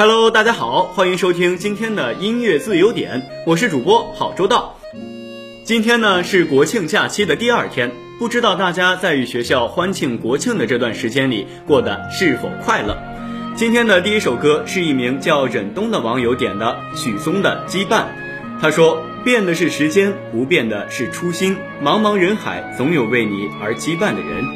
Hello，大家好，欢迎收听今天的音乐自由点，我是主播郝周道。今天呢是国庆假期的第二天，不知道大家在与学校欢庆国庆的这段时间里过得是否快乐？今天的第一首歌是一名叫忍冬的网友点的许嵩的《羁绊》，他说：“变的是时间，不变的是初心。茫茫人海，总有为你而羁绊的人。”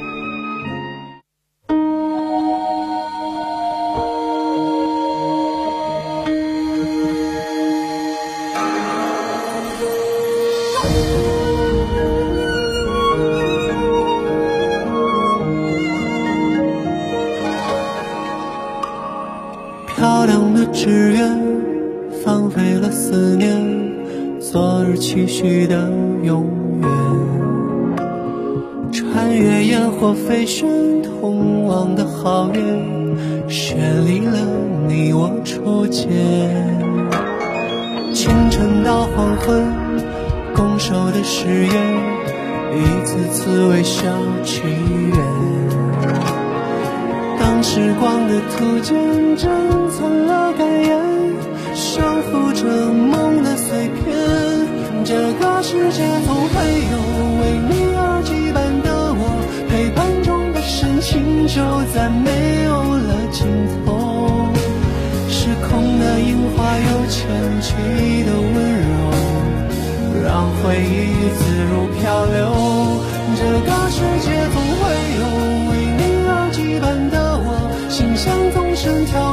只愿，放飞了思念，昨日期许的永远。穿越烟火飞旋，通往的皓月，绚丽了你我初见。清晨到黄昏，拱手的誓言，一次次微笑祈愿。当时光的图鉴珍藏了感言，守护着梦的碎片。这个世界总会有为你而羁绊的我，陪伴中的深情就再没有了尽头。时空的樱花有前期的温柔，让回忆自如漂流。像总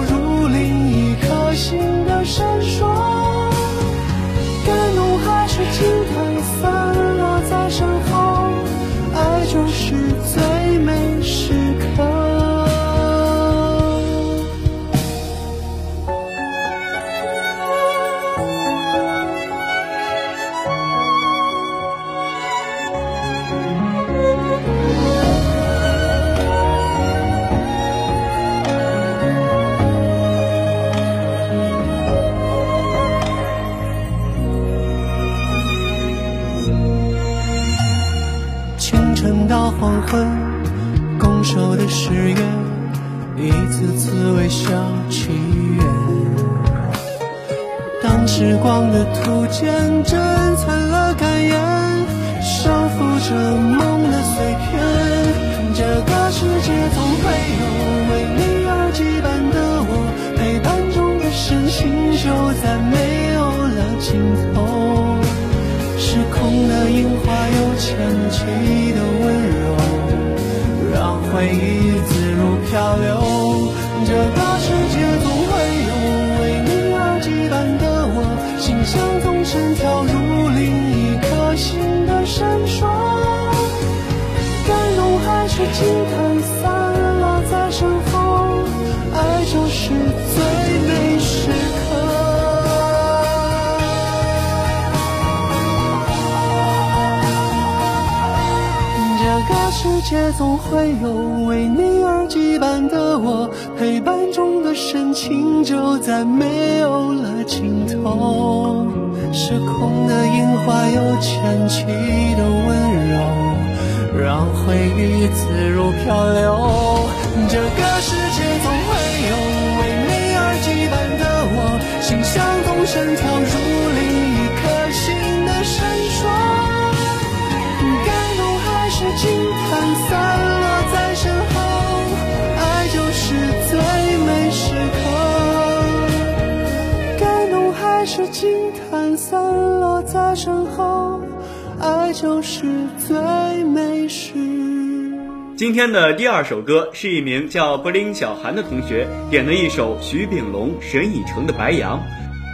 到黄昏，拱手的誓约，一次次微笑祈愿。当时光的图鉴珍藏空的樱花有千期的温柔，让回忆自如漂流。世界总会有为你而羁绊的我，陪伴中的深情就再没有了尽头。失控的樱花有千千的温柔，让回忆自如漂流。是惊叹散落在身后，爱就是最美时。今天的第二首歌是一名叫布林小涵的同学点的一首徐秉龙、沈以诚的《白杨》。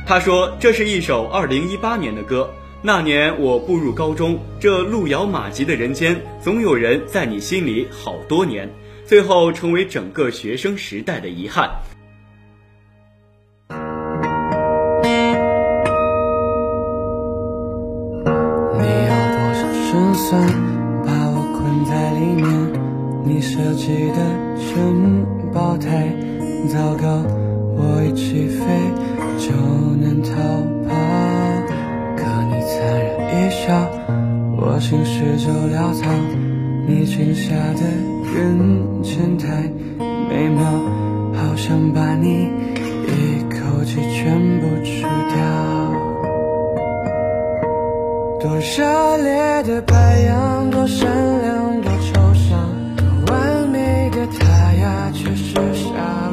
他说这是一首2018年的歌，那年我步入高中，这路遥马急的人间，总有人在你心里好多年，最后成为整个学生时代的遗憾。胜算把我困在里面？你设计的城堡太糟糕，我一起飞就能逃跑。可你残忍一笑，我心事就潦草。你裙下的云层太美妙，好想把你多热烈的白羊，多善良，多抽象，多完美的他呀，却是下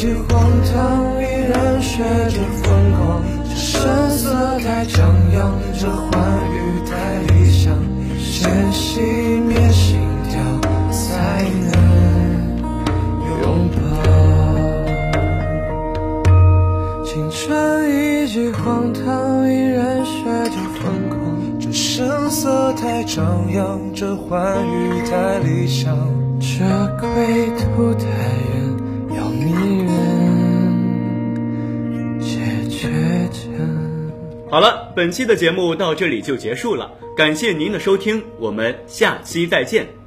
春已经荒唐，依然学着疯狂。这声色太张扬，这欢愉太理想。先熄灭心跳，才能拥抱。青春已经荒唐，依然学着疯狂。这声色太张扬，这欢愉太理想。这归途太远，要迷人好了，本期的节目到这里就结束了，感谢您的收听，我们下期再见。